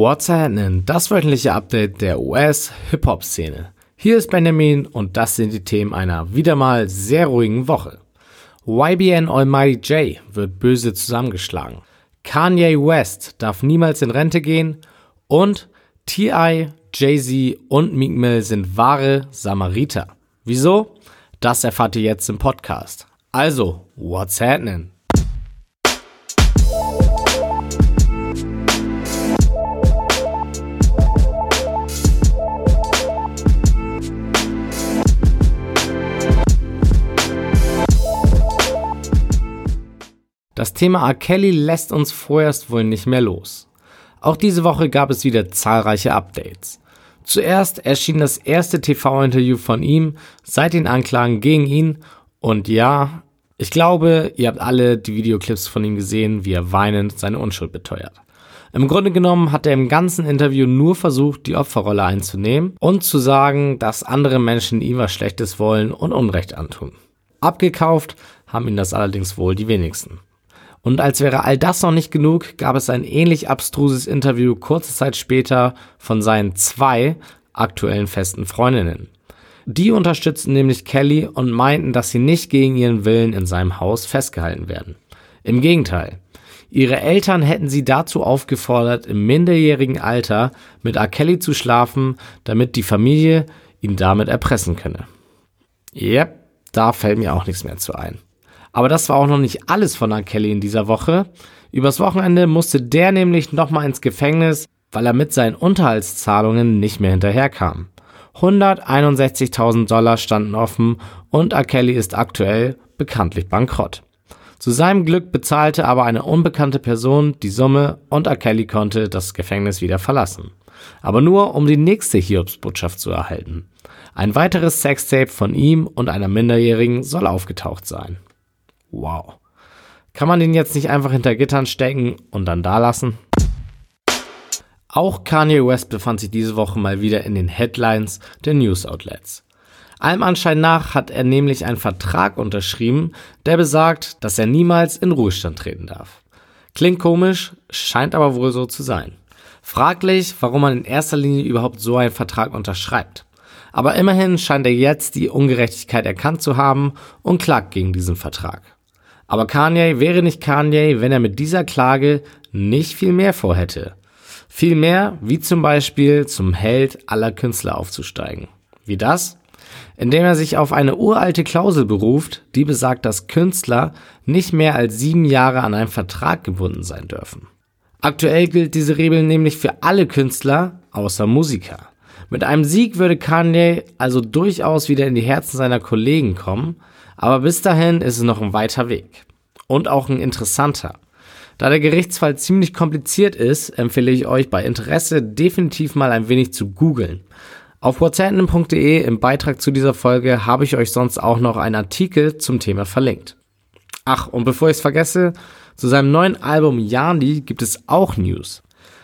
What's happening? Das wöchentliche Update der US-Hip-Hop-Szene. Hier ist Benjamin und das sind die Themen einer wieder mal sehr ruhigen Woche. YBN Almighty J wird böse zusammengeschlagen. Kanye West darf niemals in Rente gehen und T.I., Jay-Z und Meek Mill sind wahre Samariter. Wieso? Das erfahrt ihr jetzt im Podcast. Also, what's happening? Das Thema R. Kelly lässt uns vorerst wohl nicht mehr los. Auch diese Woche gab es wieder zahlreiche Updates. Zuerst erschien das erste TV-Interview von ihm seit den Anklagen gegen ihn und ja, ich glaube, ihr habt alle die Videoclips von ihm gesehen, wie er weinend seine Unschuld beteuert. Im Grunde genommen hat er im ganzen Interview nur versucht, die Opferrolle einzunehmen und zu sagen, dass andere Menschen ihm was Schlechtes wollen und Unrecht antun. Abgekauft haben ihn das allerdings wohl die wenigsten. Und als wäre all das noch nicht genug, gab es ein ähnlich abstruses Interview kurze Zeit später von seinen zwei aktuellen festen Freundinnen. Die unterstützten nämlich Kelly und meinten, dass sie nicht gegen ihren Willen in seinem Haus festgehalten werden. Im Gegenteil. Ihre Eltern hätten sie dazu aufgefordert, im minderjährigen Alter mit R. Kelly zu schlafen, damit die Familie ihn damit erpressen könne. Yep, da fällt mir auch nichts mehr zu ein. Aber das war auch noch nicht alles von R. Kelly in dieser Woche. Übers Wochenende musste der nämlich nochmal ins Gefängnis, weil er mit seinen Unterhaltszahlungen nicht mehr hinterherkam. 161.000 Dollar standen offen und R. Kelly ist aktuell bekanntlich bankrott. Zu seinem Glück bezahlte aber eine unbekannte Person die Summe und R. Kelly konnte das Gefängnis wieder verlassen. Aber nur, um die nächste Hiobsbotschaft zu erhalten. Ein weiteres Sextape von ihm und einer Minderjährigen soll aufgetaucht sein. Wow. Kann man den jetzt nicht einfach hinter Gittern stecken und dann da lassen? Auch Kanye West befand sich diese Woche mal wieder in den Headlines der News Outlets. Allem Anschein nach hat er nämlich einen Vertrag unterschrieben, der besagt, dass er niemals in Ruhestand treten darf. Klingt komisch, scheint aber wohl so zu sein. Fraglich, warum man in erster Linie überhaupt so einen Vertrag unterschreibt. Aber immerhin scheint er jetzt die Ungerechtigkeit erkannt zu haben und klagt gegen diesen Vertrag. Aber Kanye wäre nicht Kanye, wenn er mit dieser Klage nicht viel mehr vorhätte. Viel mehr, wie zum Beispiel zum Held aller Künstler aufzusteigen. Wie das? Indem er sich auf eine uralte Klausel beruft, die besagt, dass Künstler nicht mehr als sieben Jahre an einen Vertrag gebunden sein dürfen. Aktuell gilt diese Regel nämlich für alle Künstler außer Musiker. Mit einem Sieg würde Kanye also durchaus wieder in die Herzen seiner Kollegen kommen, aber bis dahin ist es noch ein weiter Weg. Und auch ein interessanter. Da der Gerichtsfall ziemlich kompliziert ist, empfehle ich euch bei Interesse definitiv mal ein wenig zu googeln. Auf whatsapp.de im Beitrag zu dieser Folge habe ich euch sonst auch noch einen Artikel zum Thema verlinkt. Ach, und bevor ich es vergesse, zu seinem neuen Album Yani gibt es auch News.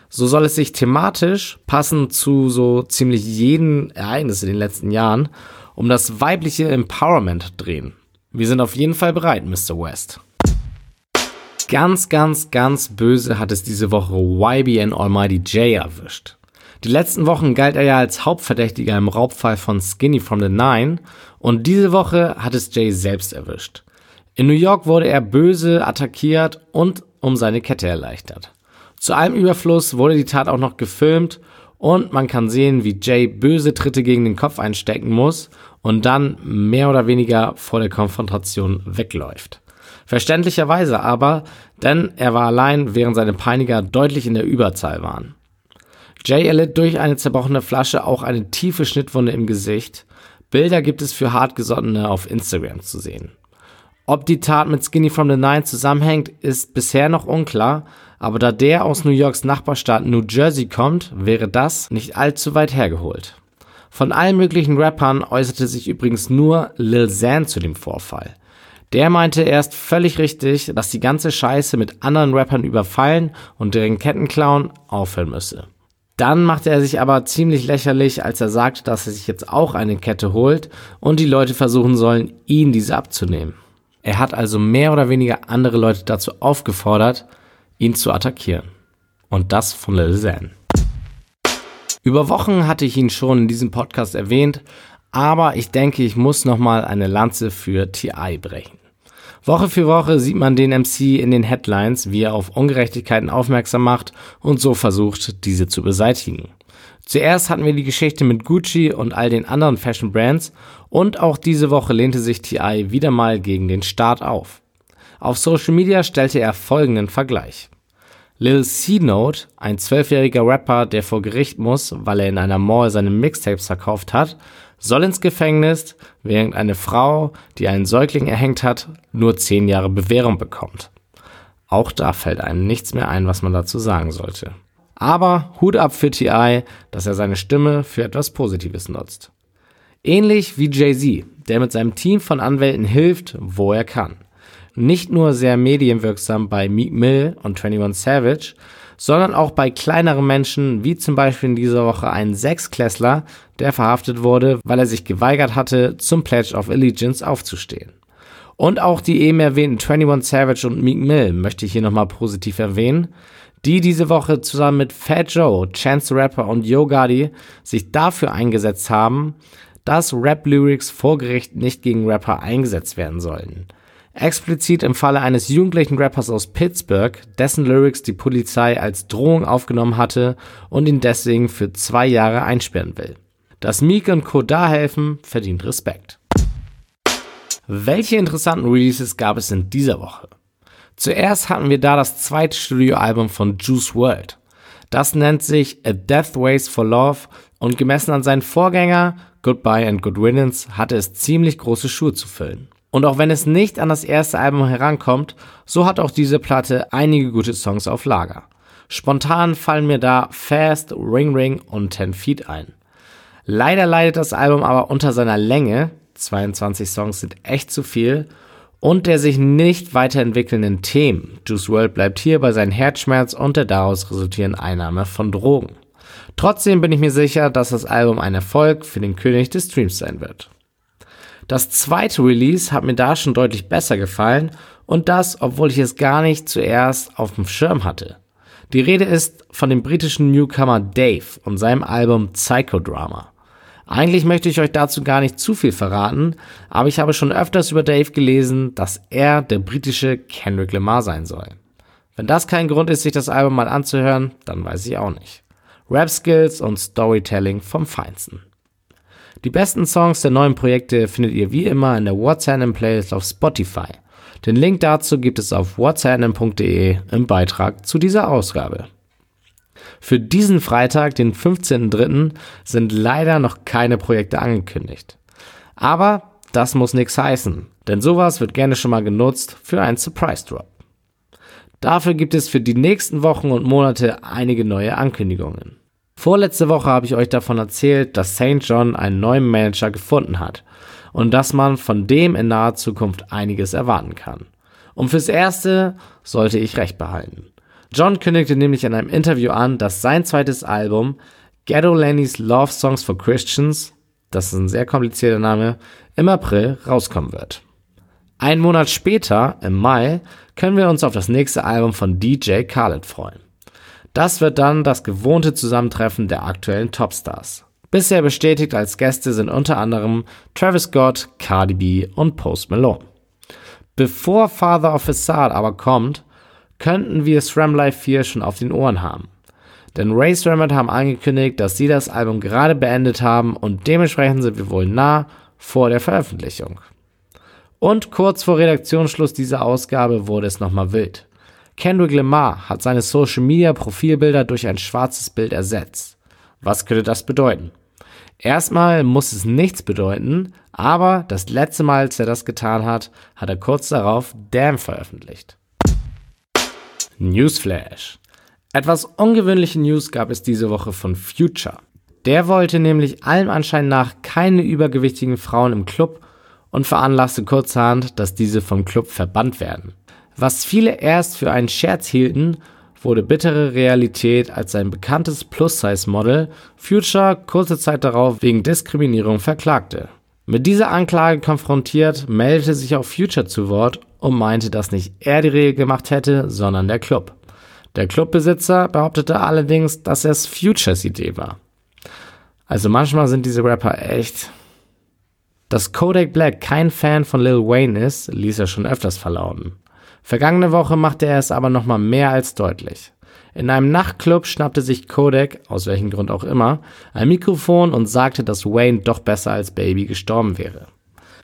So soll es sich thematisch, passend zu so ziemlich jedem Ereignis in den letzten Jahren, um das weibliche Empowerment drehen. Wir sind auf jeden Fall bereit, Mr. West. Ganz, ganz, ganz böse hat es diese Woche YBN Almighty J erwischt. Die letzten Wochen galt er ja als Hauptverdächtiger im Raubfall von Skinny from the Nine und diese Woche hat es Jay selbst erwischt. In New York wurde er böse attackiert und um seine Kette erleichtert. Zu allem Überfluss wurde die Tat auch noch gefilmt und man kann sehen, wie Jay böse Tritte gegen den Kopf einstecken muss und dann mehr oder weniger vor der Konfrontation wegläuft. Verständlicherweise aber, denn er war allein, während seine Peiniger deutlich in der Überzahl waren. Jay erlitt durch eine zerbrochene Flasche auch eine tiefe Schnittwunde im Gesicht. Bilder gibt es für Hartgesottene auf Instagram zu sehen. Ob die Tat mit Skinny from the Nine zusammenhängt, ist bisher noch unklar, aber da der aus New Yorks Nachbarstaat New Jersey kommt, wäre das nicht allzu weit hergeholt. Von allen möglichen Rappern äußerte sich übrigens nur Lil Xan zu dem Vorfall. Der meinte erst völlig richtig, dass die ganze Scheiße mit anderen Rappern überfallen und deren Ketten klauen aufhören müsse. Dann machte er sich aber ziemlich lächerlich, als er sagte, dass er sich jetzt auch eine Kette holt und die Leute versuchen sollen, ihn diese abzunehmen. Er hat also mehr oder weniger andere Leute dazu aufgefordert, ihn zu attackieren. Und das von Lil Xan. Über Wochen hatte ich ihn schon in diesem Podcast erwähnt, aber ich denke, ich muss nochmal eine Lanze für TI brechen. Woche für Woche sieht man den MC in den Headlines, wie er auf Ungerechtigkeiten aufmerksam macht und so versucht, diese zu beseitigen. Zuerst hatten wir die Geschichte mit Gucci und all den anderen Fashion Brands und auch diese Woche lehnte sich TI wieder mal gegen den Staat auf. Auf Social Media stellte er folgenden Vergleich. Lil C-Note, ein zwölfjähriger Rapper, der vor Gericht muss, weil er in einer Mall seine Mixtapes verkauft hat, soll ins Gefängnis, während eine Frau, die einen Säugling erhängt hat, nur zehn Jahre Bewährung bekommt. Auch da fällt einem nichts mehr ein, was man dazu sagen sollte. Aber Hut ab für TI, dass er seine Stimme für etwas Positives nutzt. Ähnlich wie Jay-Z, der mit seinem Team von Anwälten hilft, wo er kann. Nicht nur sehr medienwirksam bei Meek Mill und 21 Savage, sondern auch bei kleineren Menschen, wie zum Beispiel in dieser Woche ein Sechsklässler, der verhaftet wurde, weil er sich geweigert hatte, zum Pledge of Allegiance aufzustehen. Und auch die eben erwähnten 21 Savage und Meek Mill möchte ich hier nochmal positiv erwähnen, die diese Woche zusammen mit Fat Joe, Chance the Rapper und Yo Gotti sich dafür eingesetzt haben, dass Rap-Lyrics vor Gericht nicht gegen Rapper eingesetzt werden sollen. Explizit im Falle eines jugendlichen Rappers aus Pittsburgh, dessen Lyrics die Polizei als Drohung aufgenommen hatte und ihn deswegen für zwei Jahre einsperren will. Dass Meek und Co. da helfen, verdient Respekt. Welche interessanten Releases gab es in dieser Woche? Zuerst hatten wir da das zweite Studioalbum von Juice WRLD. Das nennt sich A Death Ways for Love und gemessen an seinen Vorgänger Goodbye and Good Riddance hatte es ziemlich große Schuhe zu füllen. Und auch wenn es nicht an das erste Album herankommt, so hat auch diese Platte einige gute Songs auf Lager. Spontan fallen mir da Fast, Ring Ring und 10 Feet ein. Leider leidet das Album aber unter seiner Länge, 22 Songs sind echt zu viel, und der sich nicht weiterentwickelnden Themen. Juice WRLD bleibt hier bei seinem Herzschmerz und der daraus resultierenden Einnahme von Drogen. Trotzdem bin ich mir sicher, dass das Album ein Erfolg für den König des Streams sein wird. Das zweite Release hat mir da schon deutlich besser gefallen und das, obwohl ich es gar nicht zuerst auf dem Schirm hatte. Die Rede ist von dem britischen Newcomer Dave und seinem Album Psychodrama. Eigentlich möchte ich euch dazu gar nicht zu viel verraten, aber ich habe schon öfters über Dave gelesen, dass er der britische Kendrick Lamar sein soll. Wenn das kein Grund ist, sich das Album mal anzuhören, dann weiß ich auch nicht. Rap Skills und Storytelling vom Feinsten. Die besten Songs der neuen Projekte findet ihr wie immer in der What's Happening Playlist auf Spotify. Den Link dazu gibt es auf whatshappening.de im Beitrag zu dieser Ausgabe. Für diesen Freitag, den 15.03., sind leider noch keine Projekte angekündigt. Aber das muss nichts heißen, denn sowas wird gerne schon mal genutzt für einen Surprise Drop. Dafür gibt es für die nächsten Wochen und Monate einige neue Ankündigungen. Vorletzte Woche habe ich euch davon erzählt, dass St. John einen neuen Manager gefunden hat und dass man von dem in naher Zukunft einiges erwarten kann. Und fürs Erste sollte ich recht behalten. John kündigte nämlich in einem Interview an, dass sein zweites Album Ghetto Lenny's Love Songs for Christians, das ist ein sehr komplizierter Name, im April rauskommen wird. Ein Monat später, im Mai, können wir uns auf das nächste Album von DJ Khaled freuen. Das wird dann das gewohnte Zusammentreffen der aktuellen Topstars. Bisher bestätigt als Gäste sind unter anderem Travis Scott, Cardi B und Post Malone. Bevor Father of Facade aber kommt, könnten wir SRAM Live 4 schon auf den Ohren haben. Denn Ray Srammet haben angekündigt, dass sie das Album gerade beendet haben und dementsprechend sind wir wohl nah vor der Veröffentlichung. Und kurz vor Redaktionsschluss dieser Ausgabe wurde es nochmal wild. Kendrick Lamar hat seine Social Media Profilbilder durch ein schwarzes Bild ersetzt. Was könnte das bedeuten? Erstmal muss es nichts bedeuten, aber das letzte Mal, als er das getan hat, hat er kurz darauf Damn veröffentlicht. Newsflash. Etwas ungewöhnliche News gab es diese Woche von Future. Der wollte nämlich allem Anschein nach keine übergewichtigen Frauen im Club und veranlasste kurzerhand, dass diese vom Club verbannt werden. Was viele erst für einen Scherz hielten, wurde bittere Realität, als sein bekanntes Plus-Size-Model Future kurze Zeit darauf wegen Diskriminierung verklagte. Mit dieser Anklage konfrontiert, meldete sich auch Future zu Wort und meinte, dass nicht er die Regel gemacht hätte, sondern der Club. Der Clubbesitzer behauptete allerdings, dass es Futures Idee war. Also manchmal sind diese Rapper echt. Dass Kodak Black kein Fan von Lil Wayne ist, ließ er schon öfters verlauten. Vergangene Woche machte er es aber nochmal mehr als deutlich. In einem Nachtclub schnappte sich Kodak, aus welchem Grund auch immer, ein Mikrofon und sagte, dass Wayne doch besser als Baby gestorben wäre.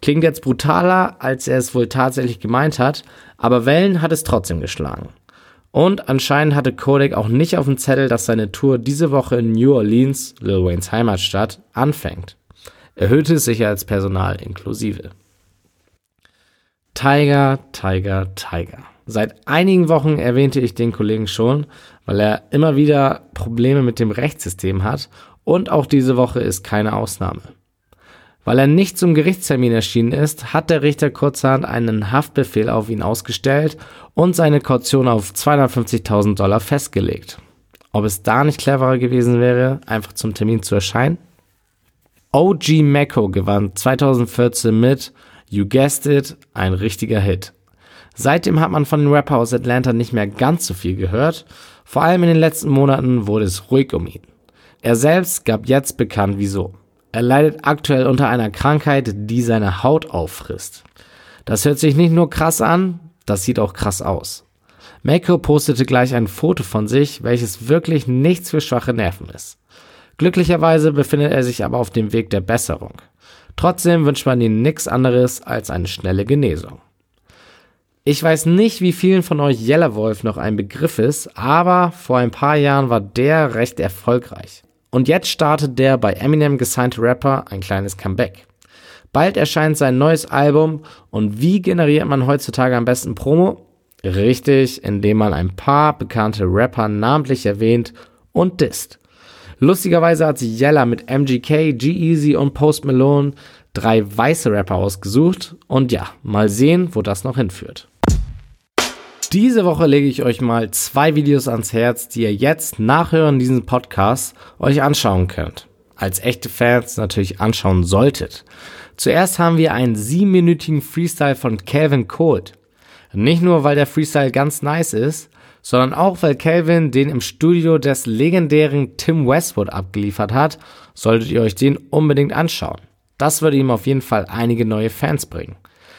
Klingt jetzt brutaler, als er es wohl tatsächlich gemeint hat, aber Wellen hat es trotzdem geschlagen. Und anscheinend hatte Kodak auch nicht auf dem Zettel, dass seine Tour diese Woche in New Orleans, Lil Waynes Heimatstadt, anfängt. Erhöhtes Sicherheitspersonal inklusive. Tiger, Tiger, Tiger. Seit einigen Wochen erwähnte ich den Kollegen schon, weil er immer wieder Probleme mit dem Rechtssystem hat und auch diese Woche ist keine Ausnahme. Weil er nicht zum Gerichtstermin erschienen ist, hat der Richter kurzerhand einen Haftbefehl auf ihn ausgestellt und seine Kaution auf 250.000 Dollar festgelegt. Ob es da nicht cleverer gewesen wäre, einfach zum Termin zu erscheinen? OG Mecco gewann 2014 mit You Guessed It, ein richtiger Hit. Seitdem hat man von den Rapper aus Atlanta nicht mehr ganz so viel gehört. Vor allem in den letzten Monaten wurde es ruhig um ihn. Er selbst gab jetzt bekannt, wieso. Er leidet aktuell unter einer Krankheit, die seine Haut auffrisst. Das hört sich nicht nur krass an, das sieht auch krass aus. Mako postete gleich ein Foto von sich, welches wirklich nichts für schwache Nerven ist. Glücklicherweise befindet er sich aber auf dem Weg der Besserung. Trotzdem wünscht man ihm nichts anderes als eine schnelle Genesung. Ich weiß nicht, wie vielen von euch Yellerwolf noch ein Begriff ist, aber vor ein paar Jahren war der recht erfolgreich. Und jetzt startet der bei Eminem gesignte Rapper ein kleines Comeback. Bald erscheint sein neues Album und wie generiert man heutzutage am besten Promo? Richtig, indem man ein paar bekannte Rapper namentlich erwähnt und disst. Lustigerweise hat sich Yella mit MGK, G-Eazy und Post Malone drei weiße Rapper ausgesucht und ja, mal sehen, wo das noch hinführt. Diese Woche lege ich euch mal zwei Videos ans Herz, die ihr jetzt nachhören diesen Podcast euch anschauen könnt. Als echte Fans natürlich anschauen solltet. Zuerst haben wir einen siebenminütigen Freestyle von Calvin Cold. Nicht nur, weil der Freestyle ganz nice ist, sondern auch, weil Calvin den im Studio des legendären Tim Westwood abgeliefert hat, solltet ihr euch den unbedingt anschauen. Das würde ihm auf jeden Fall einige neue Fans bringen.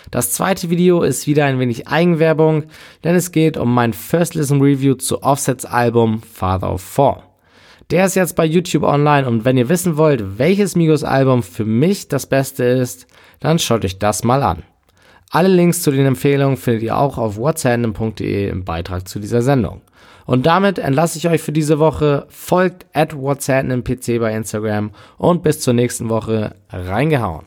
Das zweite Video ist wieder ein wenig Eigenwerbung, denn es geht um mein First Listen Review zu Offsets Album Father of Four. Der ist jetzt bei YouTube online und wenn ihr wissen wollt, welches Migos Album für mich das beste ist, dann schaut euch das mal an. Alle Links zu den Empfehlungen findet ihr auch auf whatsapp.de im Beitrag zu dieser Sendung. Und damit entlasse ich euch für diese Woche. Folgt at whatsapp PC bei Instagram und bis zur nächsten Woche reingehauen.